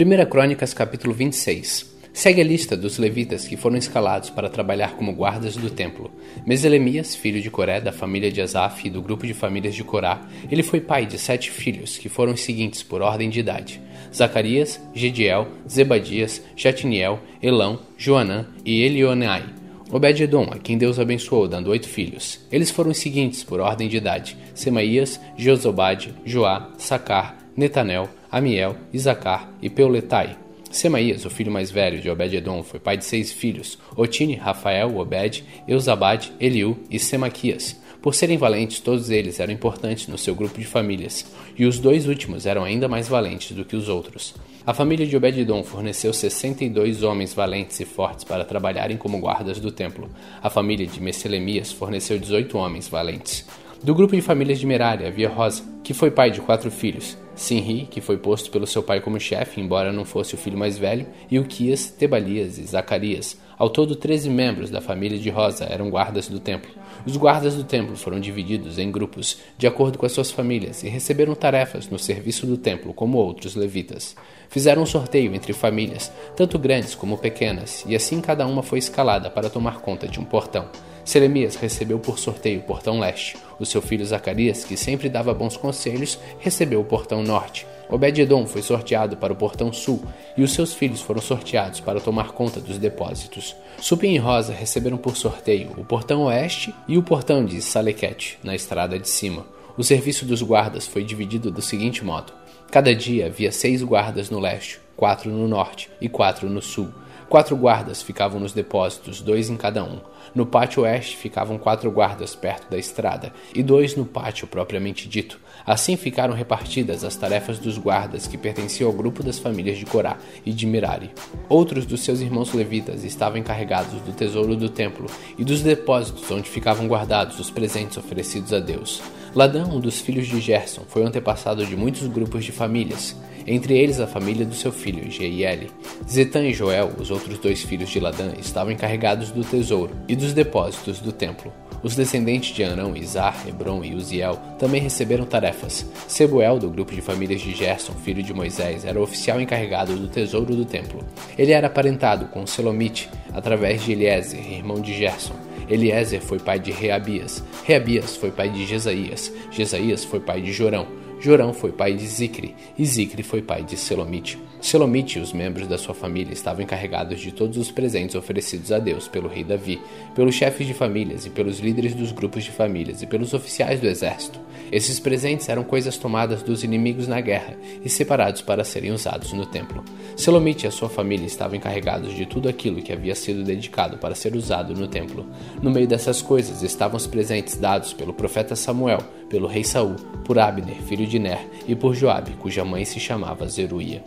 1 Crônicas capítulo 26 Segue a lista dos levitas que foram escalados para trabalhar como guardas do templo. Meselemias, filho de Coré, da família de Asaf e do grupo de famílias de Corá, ele foi pai de sete filhos, que foram os seguintes por ordem de idade: Zacarias, Gediel, Zebadias, Jatiniel, Elão, Joanã e Elionai. Obed-edom, a quem Deus abençoou, dando oito filhos. Eles foram os seguintes por ordem de idade: Semaías, Josobade, Joá, Sacar, Netanel, Amiel, Isacar e Peuletai. Semaías, o filho mais velho de Obed-Edom, foi pai de seis filhos: Otine, Rafael, Obed, Eusabade, Eliú e Semaquias. Por serem valentes, todos eles eram importantes no seu grupo de famílias, e os dois últimos eram ainda mais valentes do que os outros. A família de Obed-Edom forneceu 62 homens valentes e fortes para trabalharem como guardas do templo. A família de Messelemias forneceu 18 homens valentes. Do grupo de famílias de Merari havia Rosa, que foi pai de quatro filhos, Sinri, que foi posto pelo seu pai como chefe, embora não fosse o filho mais velho, e Uquias, Tebalias e Zacarias. Ao todo, 13 membros da família de Rosa eram guardas do templo. Os guardas do templo foram divididos em grupos, de acordo com as suas famílias, e receberam tarefas no serviço do templo, como outros levitas. Fizeram um sorteio entre famílias, tanto grandes como pequenas, e assim cada uma foi escalada para tomar conta de um portão. Selemias recebeu por sorteio o portão leste. O seu filho Zacarias, que sempre dava bons conselhos, recebeu o portão norte. Obed-Edom foi sorteado para o portão sul, e os seus filhos foram sorteados para tomar conta dos depósitos. Supim e Rosa receberam por sorteio o portão oeste e o portão de Salequete, na estrada de cima. O serviço dos guardas foi dividido do seguinte modo: cada dia havia seis guardas no leste, quatro no norte e quatro no sul. Quatro guardas ficavam nos depósitos, dois em cada um. No pátio oeste ficavam quatro guardas perto da estrada e dois no pátio propriamente dito. Assim ficaram repartidas as tarefas dos guardas que pertenciam ao grupo das famílias de Corá e de Merari. Outros dos seus irmãos levitas estavam encarregados do tesouro do templo e dos depósitos onde ficavam guardados os presentes oferecidos a Deus. Ladã, um dos filhos de Gerson, foi antepassado de muitos grupos de famílias entre eles a família do seu filho Jeiel. Zetã e Joel, os outros dois filhos de Ladã, estavam encarregados do tesouro e dos depósitos do templo. Os descendentes de Arão, Izar, Hebron e Uziel também receberam tarefas. Sebuel, do grupo de famílias de Gerson, filho de Moisés, era o oficial encarregado do tesouro do templo. Ele era aparentado com Selomite, através de Eliezer, irmão de Gerson. Eliezer foi pai de Reabias, Reabias foi pai de Jesaías, Jesaías foi pai de Jorão, Jorão foi pai de Zicre, e Zicre foi pai de Selomite. Selomite e os membros da sua família estavam encarregados de todos os presentes oferecidos a Deus pelo rei Davi, pelos chefes de famílias e pelos líderes dos grupos de famílias e pelos oficiais do exército. Esses presentes eram coisas tomadas dos inimigos na guerra e separados para serem usados no templo. Selomite e a sua família estavam encarregados de tudo aquilo que havia sido dedicado para ser usado no templo. No meio dessas coisas estavam os presentes dados pelo profeta Samuel, pelo rei Saul, por Abner, filho de Ner, e por Joabe, cuja mãe se chamava Zeruia.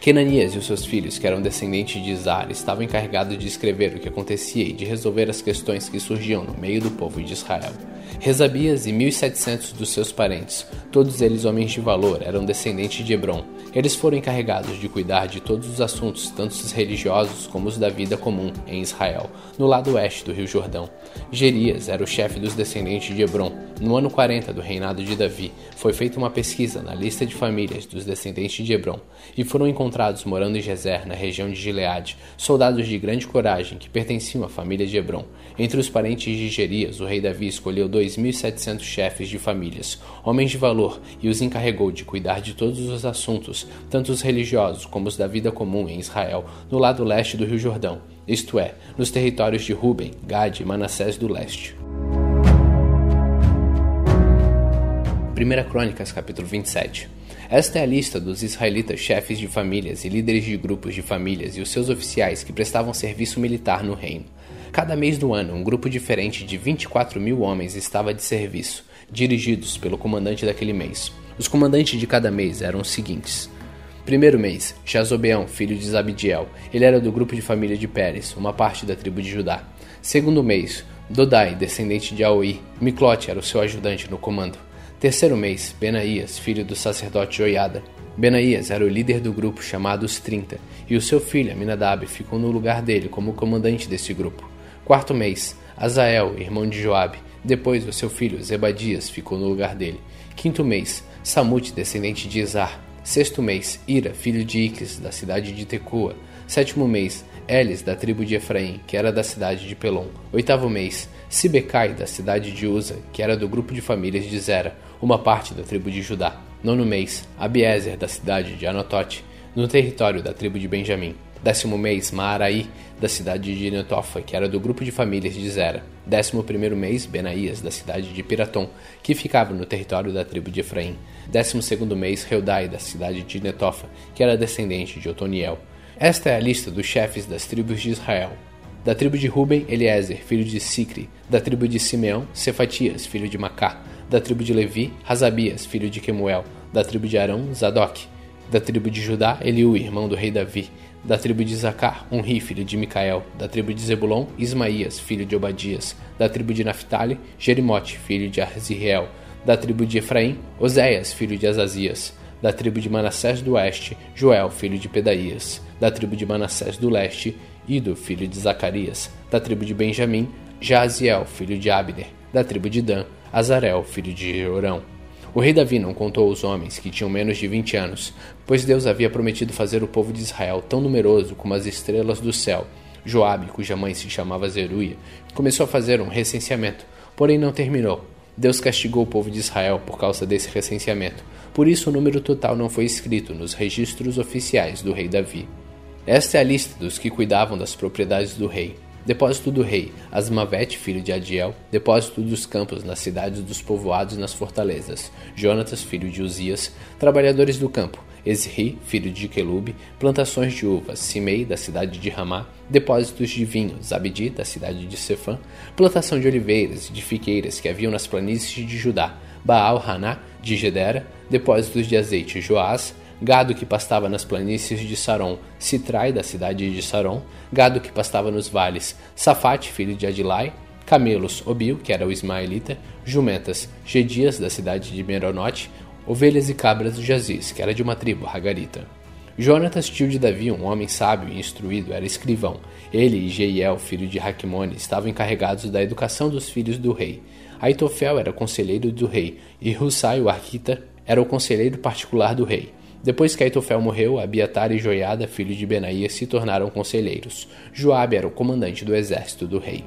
Kenanias e os seus filhos, que eram descendentes de Izar, estavam encarregados de escrever o que acontecia e de resolver as questões que surgiam no meio do povo de Israel. Rezabias e 1.700 dos seus parentes, todos eles homens de valor, eram descendentes de Hebron. Eles foram encarregados de cuidar de todos os assuntos, tanto os religiosos como os da vida comum, em Israel, no lado oeste do rio Jordão. Gerias era o chefe dos descendentes de Hebron. No ano 40 do reinado de Davi, foi feita uma pesquisa na lista de famílias dos descendentes de Hebron, e foram encontrados morando em Gezer, na região de Gileade, soldados de grande coragem que pertenciam à família de Hebron. Entre os parentes de Gerias, o rei Davi escolheu 2.700 chefes de famílias, homens de valor, e os encarregou de cuidar de todos os assuntos, tanto os religiosos como os da vida comum em Israel, no lado leste do Rio Jordão, isto é, nos territórios de Ruben, Gade e Manassés do leste. 1 Crônicas, capítulo 27. Esta é a lista dos israelitas chefes de famílias e líderes de grupos de famílias e os seus oficiais que prestavam serviço militar no reino. Cada mês do ano, um grupo diferente de 24 mil homens estava de serviço, dirigidos pelo comandante daquele mês. Os comandantes de cada mês eram os seguintes: Primeiro mês, Jazobeão, filho de Zabidiel. Ele era do grupo de família de Pérez, uma parte da tribo de Judá. Segundo mês, Dodai, descendente de Aoi. Miclote era o seu ajudante no comando. Terceiro mês, Benaías, filho do sacerdote Joiada. Benaías era o líder do grupo chamado Os Trinta, e o seu filho Aminadab ficou no lugar dele como comandante desse grupo. Quarto mês, Azael, irmão de Joabe. Depois, o seu filho Zebadias ficou no lugar dele. Quinto mês, Samute, descendente de Izar. Sexto mês, Ira, filho de Iques, da cidade de Tecoa. Sétimo mês, Elis, da tribo de Efraim, que era da cidade de Pelon. Oitavo mês, Sibecai, da cidade de Uza, que era do grupo de famílias de Zera, uma parte da tribo de Judá. Nono mês, Abiezer, da cidade de Anotote, no território da tribo de Benjamim. Décimo mês, Maaraí, da cidade de Netofa, que era do grupo de famílias de Zera. Décimo primeiro mês, Benaías, da cidade de Piratom, que ficava no território da tribo de Efraim. Décimo segundo mês, Reudai, da cidade de Netofa, que era descendente de Otoniel. Esta é a lista dos chefes das tribos de Israel. Da tribo de Ruben, Eliezer, filho de Sicri. Da tribo de Simeão, Cefatias, filho de Macá. Da tribo de Levi, Razabias, filho de Quemuel. Da tribo de Arão, Zadok. Da tribo de Judá, Eliú, irmão do rei Davi da tribo de Zacar, Unri, filho de Micael, da tribo de Zebulon, Ismaías, filho de Obadias, da tribo de Naphtali, Jerimote, filho de Arziel, da tribo de Efraim, Oséias, filho de Azazias, da tribo de Manassés do oeste, Joel, filho de Pedaías, da tribo de Manassés do leste, Ido, filho de Zacarias, da tribo de Benjamim, Jaziel, filho de Abner, da tribo de Dan, Azarel, filho de Jeorão. O rei Davi não contou os homens que tinham menos de vinte anos, pois Deus havia prometido fazer o povo de Israel tão numeroso como as estrelas do céu. Joabe, cuja mãe se chamava Zeruia, começou a fazer um recenseamento, porém não terminou. Deus castigou o povo de Israel por causa desse recenseamento. Por isso o número total não foi escrito nos registros oficiais do rei Davi. Esta é a lista dos que cuidavam das propriedades do rei. Depósito do rei, Asmavete, filho de Adiel. Depósito dos campos, nas cidades dos povoados nas fortalezas. Jonatas, filho de Uzias. Trabalhadores do campo, Esri, filho de Quelube. Plantações de uvas, Simei, da cidade de Ramá. Depósitos de vinho, Zabdi, da cidade de Sefã. Plantação de oliveiras e de fiqueiras que haviam nas planícies de Judá. Baal Haná, de Gedera. Depósitos de azeite, Joás gado que pastava nas planícies de Saron, Citrai, da cidade de Saron, gado que pastava nos vales, Safate, filho de Adilai, camelos, Obil, que era o ismaelita, jumentas, Gedias, da cidade de Meronote, ovelhas e cabras de Jaziz, que era de uma tribo ragarita. Jonatas, tio de Davi, um homem sábio e instruído, era escrivão. Ele e Jeiel, filho de Raquimone, estavam encarregados da educação dos filhos do rei. Aitofel era conselheiro do rei, e Hussai, o arquita, era o conselheiro particular do rei. Depois que Aitofel morreu, Abiatar e Joiada, filho de Benaías, se tornaram conselheiros. Joabe era o comandante do exército do rei.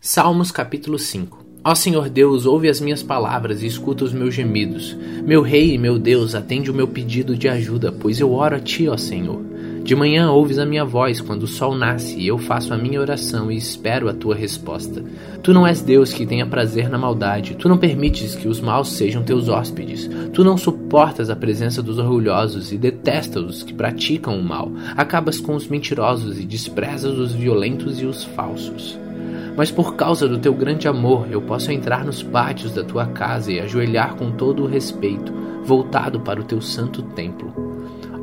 Salmos capítulo 5 Ó Senhor Deus, ouve as minhas palavras e escuta os meus gemidos. Meu Rei e meu Deus, atende o meu pedido de ajuda, pois eu oro a Ti, ó Senhor. De manhã ouves a minha voz quando o sol nasce, e eu faço a minha oração e espero a tua resposta. Tu não és Deus que tenha prazer na maldade, tu não permites que os maus sejam teus hóspedes, tu não suportas a presença dos orgulhosos e detestas os que praticam o mal, acabas com os mentirosos e desprezas os violentos e os falsos. Mas por causa do teu grande amor, eu posso entrar nos pátios da tua casa e ajoelhar com todo o respeito, voltado para o teu santo templo.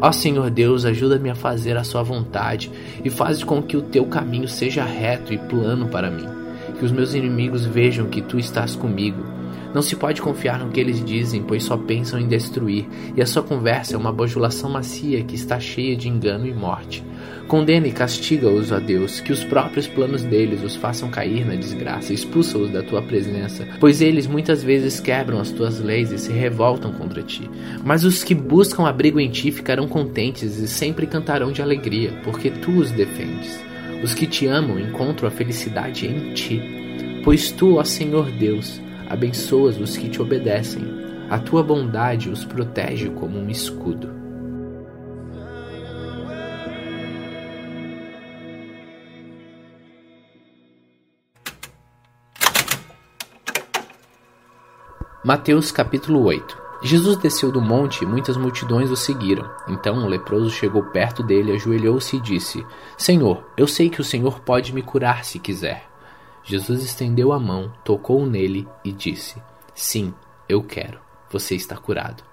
Ó Senhor Deus, ajuda-me a fazer a sua vontade e faz com que o teu caminho seja reto e plano para mim. Que os meus inimigos vejam que tu estás comigo. Não se pode confiar no que eles dizem, pois só pensam em destruir, e a sua conversa é uma bajulação macia que está cheia de engano e morte. Condena e castiga-os, ó Deus, que os próprios planos deles os façam cair na desgraça, expulsa-os da tua presença, pois eles muitas vezes quebram as tuas leis e se revoltam contra ti. Mas os que buscam abrigo em ti ficarão contentes e sempre cantarão de alegria, porque tu os defendes. Os que te amam encontram a felicidade em ti, pois tu, ó Senhor Deus, abençoas os que te obedecem. A tua bondade os protege como um escudo. Mateus capítulo 8 Jesus desceu do monte e muitas multidões o seguiram. Então um leproso chegou perto dele, ajoelhou-se e disse: Senhor, eu sei que o Senhor pode me curar se quiser. Jesus estendeu a mão, tocou nele e disse: Sim, eu quero. Você está curado.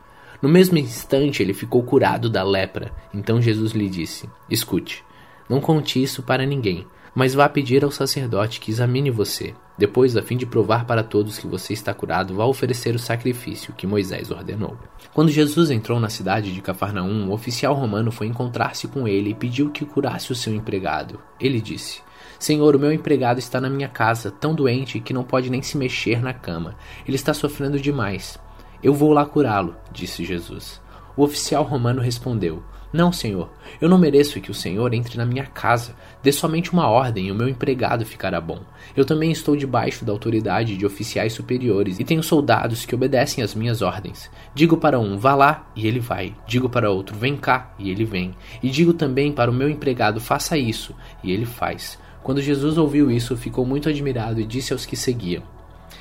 No mesmo instante ele ficou curado da lepra. Então Jesus lhe disse: Escute, não conte isso para ninguém, mas vá pedir ao sacerdote que examine você. Depois, a fim de provar para todos que você está curado, vá oferecer o sacrifício que Moisés ordenou. Quando Jesus entrou na cidade de Cafarnaum, o oficial romano foi encontrar-se com ele e pediu que curasse o seu empregado. Ele disse: Senhor, o meu empregado está na minha casa, tão doente que não pode nem se mexer na cama. Ele está sofrendo demais. Eu vou lá curá-lo, disse Jesus. O oficial romano respondeu: Não, senhor, eu não mereço que o senhor entre na minha casa. Dê somente uma ordem e o meu empregado ficará bom. Eu também estou debaixo da autoridade de oficiais superiores e tenho soldados que obedecem às minhas ordens. Digo para um, vá lá, e ele vai. Digo para outro, vem cá, e ele vem. E digo também para o meu empregado, faça isso, e ele faz. Quando Jesus ouviu isso, ficou muito admirado e disse aos que seguiam: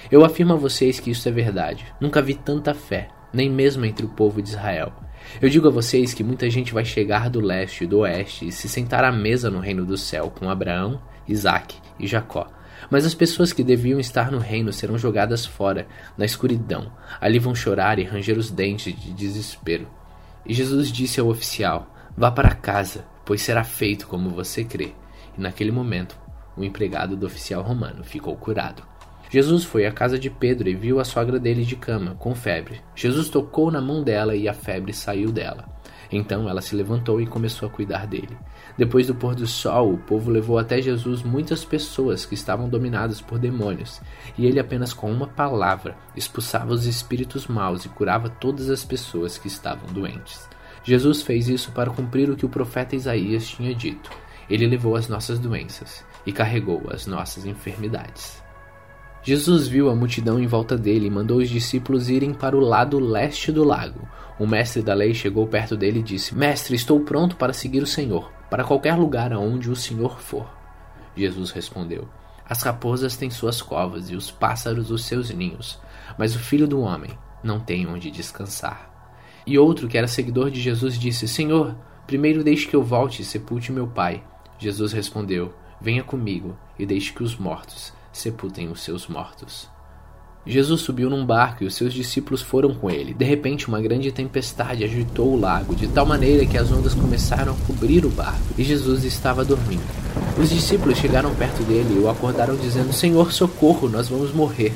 Eu afirmo a vocês que isso é verdade. Nunca vi tanta fé, nem mesmo entre o povo de Israel. Eu digo a vocês que muita gente vai chegar do leste e do oeste e se sentar à mesa no reino do céu com Abraão, Isaque e Jacó. Mas as pessoas que deviam estar no reino serão jogadas fora, na escuridão. Ali vão chorar e ranger os dentes de desespero. E Jesus disse ao oficial: Vá para casa, pois será feito como você crê. E naquele momento, o empregado do oficial romano ficou curado. Jesus foi à casa de Pedro e viu a sogra dele de cama, com febre. Jesus tocou na mão dela e a febre saiu dela. Então ela se levantou e começou a cuidar dele. Depois do pôr do sol, o povo levou até Jesus muitas pessoas que estavam dominadas por demônios, e ele apenas com uma palavra expulsava os espíritos maus e curava todas as pessoas que estavam doentes. Jesus fez isso para cumprir o que o profeta Isaías tinha dito. Ele levou as nossas doenças e carregou as nossas enfermidades. Jesus viu a multidão em volta dele e mandou os discípulos irem para o lado leste do lago. O mestre da lei chegou perto dele e disse: Mestre, estou pronto para seguir o Senhor, para qualquer lugar aonde o Senhor for. Jesus respondeu: As raposas têm suas covas e os pássaros os seus ninhos, mas o filho do homem não tem onde descansar. E outro que era seguidor de Jesus disse: Senhor, primeiro deixe que eu volte e sepulte meu pai. Jesus respondeu: Venha comigo e deixe que os mortos sepultem os seus mortos. Jesus subiu num barco e os seus discípulos foram com ele. De repente, uma grande tempestade agitou o lago, de tal maneira que as ondas começaram a cobrir o barco, e Jesus estava dormindo. Os discípulos chegaram perto dele e o acordaram, dizendo: Senhor, socorro, nós vamos morrer.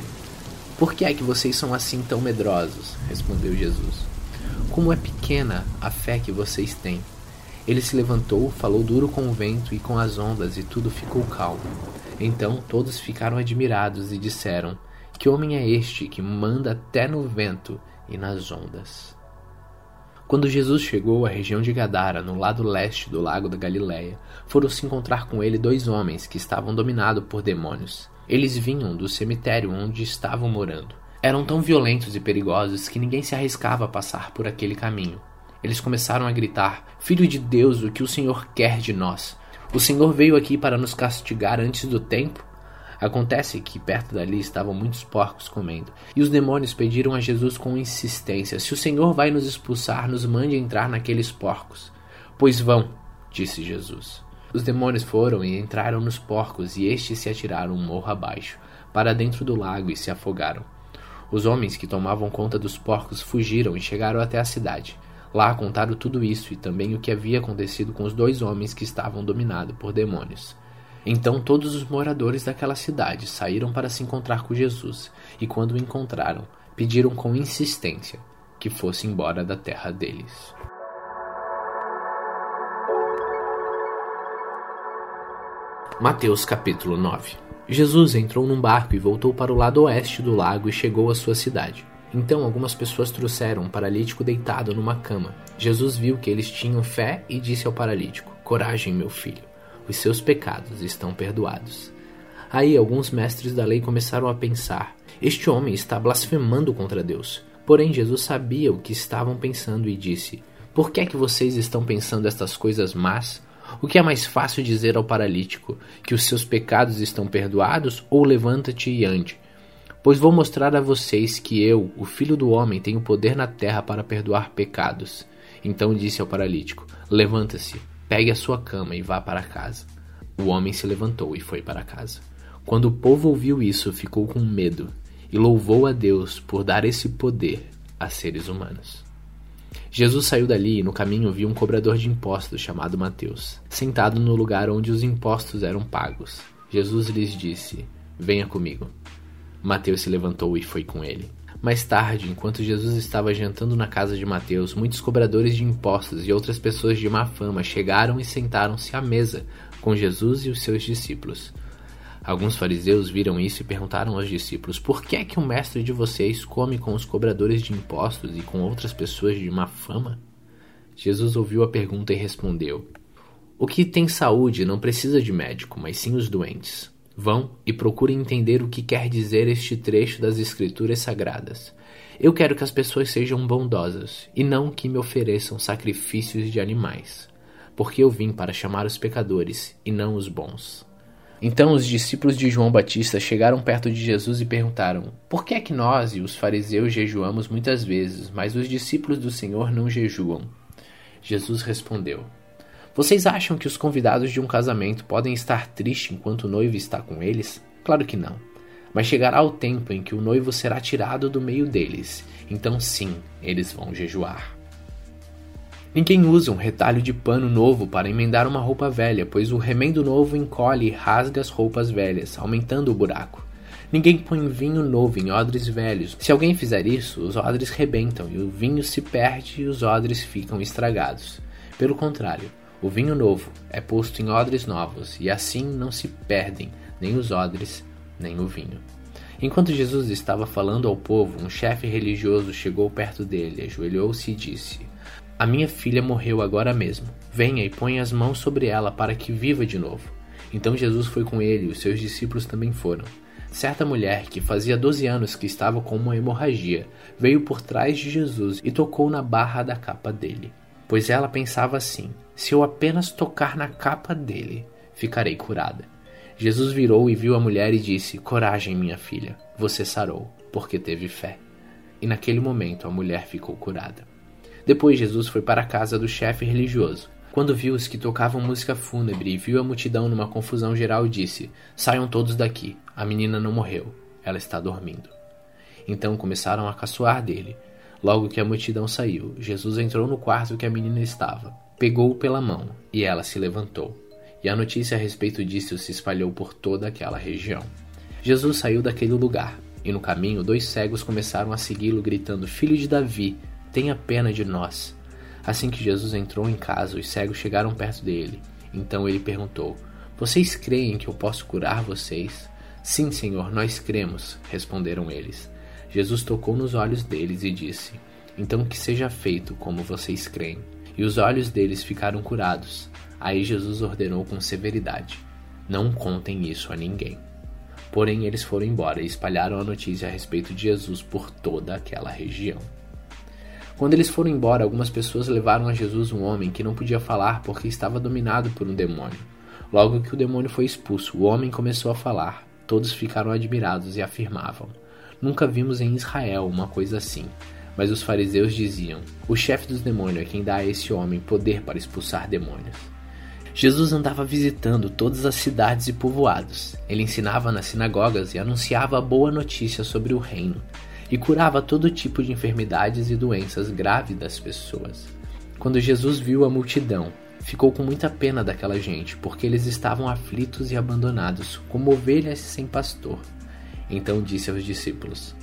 Por que é que vocês são assim tão medrosos? respondeu Jesus. Como é pequena a fé que vocês têm. Ele se levantou, falou duro com o vento e com as ondas, e tudo ficou calmo. Então todos ficaram admirados e disseram: Que homem é este que manda até no vento e nas ondas? Quando Jesus chegou à região de Gadara, no lado leste do lago da Galileia, foram se encontrar com ele dois homens que estavam dominados por demônios. Eles vinham do cemitério onde estavam morando. Eram tão violentos e perigosos que ninguém se arriscava a passar por aquele caminho. Eles começaram a gritar: Filho de Deus, o que o Senhor quer de nós? O Senhor veio aqui para nos castigar antes do tempo? Acontece que perto dali estavam muitos porcos comendo, e os demônios pediram a Jesus com insistência: Se o Senhor vai nos expulsar, nos mande entrar naqueles porcos. Pois vão, disse Jesus. Os demônios foram e entraram nos porcos, e estes se atiraram um morro abaixo, para dentro do lago e se afogaram. Os homens que tomavam conta dos porcos fugiram e chegaram até a cidade. Lá contaram tudo isso e também o que havia acontecido com os dois homens que estavam dominados por demônios. Então todos os moradores daquela cidade saíram para se encontrar com Jesus, e quando o encontraram, pediram com insistência que fosse embora da terra deles. Mateus capítulo 9 Jesus entrou num barco e voltou para o lado oeste do lago e chegou à sua cidade. Então algumas pessoas trouxeram um paralítico deitado numa cama. Jesus viu que eles tinham fé e disse ao paralítico: Coragem, meu filho, os seus pecados estão perdoados. Aí alguns mestres da lei começaram a pensar: Este homem está blasfemando contra Deus. Porém, Jesus sabia o que estavam pensando e disse: Por que é que vocês estão pensando estas coisas más? O que é mais fácil dizer ao paralítico: Que os seus pecados estão perdoados ou levanta-te e ande? Pois vou mostrar a vocês que eu, o filho do homem, tenho poder na terra para perdoar pecados. Então disse ao paralítico: Levanta-se, pegue a sua cama e vá para casa. O homem se levantou e foi para casa. Quando o povo ouviu isso, ficou com medo e louvou a Deus por dar esse poder a seres humanos. Jesus saiu dali e no caminho viu um cobrador de impostos chamado Mateus, sentado no lugar onde os impostos eram pagos. Jesus lhes disse: Venha comigo. Mateus se levantou e foi com ele. Mais tarde, enquanto Jesus estava jantando na casa de Mateus, muitos cobradores de impostos e outras pessoas de má fama chegaram e sentaram-se à mesa com Jesus e os seus discípulos. Alguns fariseus viram isso e perguntaram aos discípulos: Por que é que o mestre de vocês come com os cobradores de impostos e com outras pessoas de má fama? Jesus ouviu a pergunta e respondeu: O que tem saúde não precisa de médico, mas sim os doentes. Vão e procurem entender o que quer dizer este trecho das Escrituras Sagradas. Eu quero que as pessoas sejam bondosas e não que me ofereçam sacrifícios de animais, porque eu vim para chamar os pecadores e não os bons. Então os discípulos de João Batista chegaram perto de Jesus e perguntaram: Por que é que nós e os fariseus jejuamos muitas vezes, mas os discípulos do Senhor não jejuam? Jesus respondeu: Vocês acham que os convidados de um casamento podem estar tristes enquanto o noivo está com eles? Claro que não. Mas chegará o tempo em que o noivo será tirado do meio deles, então sim, eles vão jejuar. Ninguém usa um retalho de pano novo para emendar uma roupa velha, pois o remendo novo encolhe e rasga as roupas velhas, aumentando o buraco. Ninguém põe vinho novo em odres velhos. Se alguém fizer isso, os odres rebentam e o vinho se perde e os odres ficam estragados. Pelo contrário, o vinho novo é posto em odres novos e assim não se perdem nem os odres nem o vinho. Enquanto Jesus estava falando ao povo, um chefe religioso chegou perto dele, ajoelhou-se e disse: a minha filha morreu agora mesmo. Venha e ponha as mãos sobre ela para que viva de novo. Então Jesus foi com ele e os seus discípulos também foram. Certa mulher, que fazia 12 anos que estava com uma hemorragia, veio por trás de Jesus e tocou na barra da capa dele. Pois ela pensava assim: se eu apenas tocar na capa dele, ficarei curada. Jesus virou e viu a mulher e disse: Coragem, minha filha, você sarou, porque teve fé. E naquele momento a mulher ficou curada. Depois Jesus foi para a casa do chefe religioso. Quando viu os que tocavam música fúnebre e viu a multidão numa confusão geral, disse: Saiam todos daqui, a menina não morreu, ela está dormindo. Então começaram a caçoar dele. Logo que a multidão saiu, Jesus entrou no quarto que a menina estava, pegou-o pela mão e ela se levantou. E a notícia a respeito disso se espalhou por toda aquela região. Jesus saiu daquele lugar, e no caminho dois cegos começaram a segui-lo, gritando: Filho de Davi, Tenha pena de nós. Assim que Jesus entrou em casa, os cegos chegaram perto dele. Então ele perguntou: Vocês creem que eu posso curar vocês? Sim, Senhor, nós cremos, responderam eles. Jesus tocou nos olhos deles e disse: Então que seja feito como vocês creem. E os olhos deles ficaram curados. Aí Jesus ordenou com severidade: Não contem isso a ninguém. Porém, eles foram embora e espalharam a notícia a respeito de Jesus por toda aquela região. Quando eles foram embora, algumas pessoas levaram a Jesus um homem que não podia falar porque estava dominado por um demônio. Logo que o demônio foi expulso, o homem começou a falar. Todos ficaram admirados e afirmavam: Nunca vimos em Israel uma coisa assim. Mas os fariseus diziam: O chefe dos demônios é quem dá a esse homem poder para expulsar demônios. Jesus andava visitando todas as cidades e povoados. Ele ensinava nas sinagogas e anunciava a boa notícia sobre o reino e curava todo tipo de enfermidades e doenças graves das pessoas. Quando Jesus viu a multidão, ficou com muita pena daquela gente, porque eles estavam aflitos e abandonados, como ovelhas sem pastor. Então disse aos discípulos: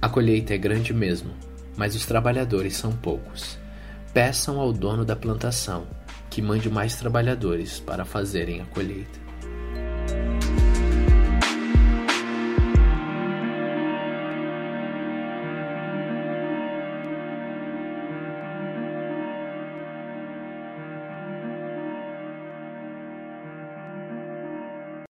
A colheita é grande mesmo, mas os trabalhadores são poucos. Peçam ao dono da plantação que mande mais trabalhadores para fazerem a colheita.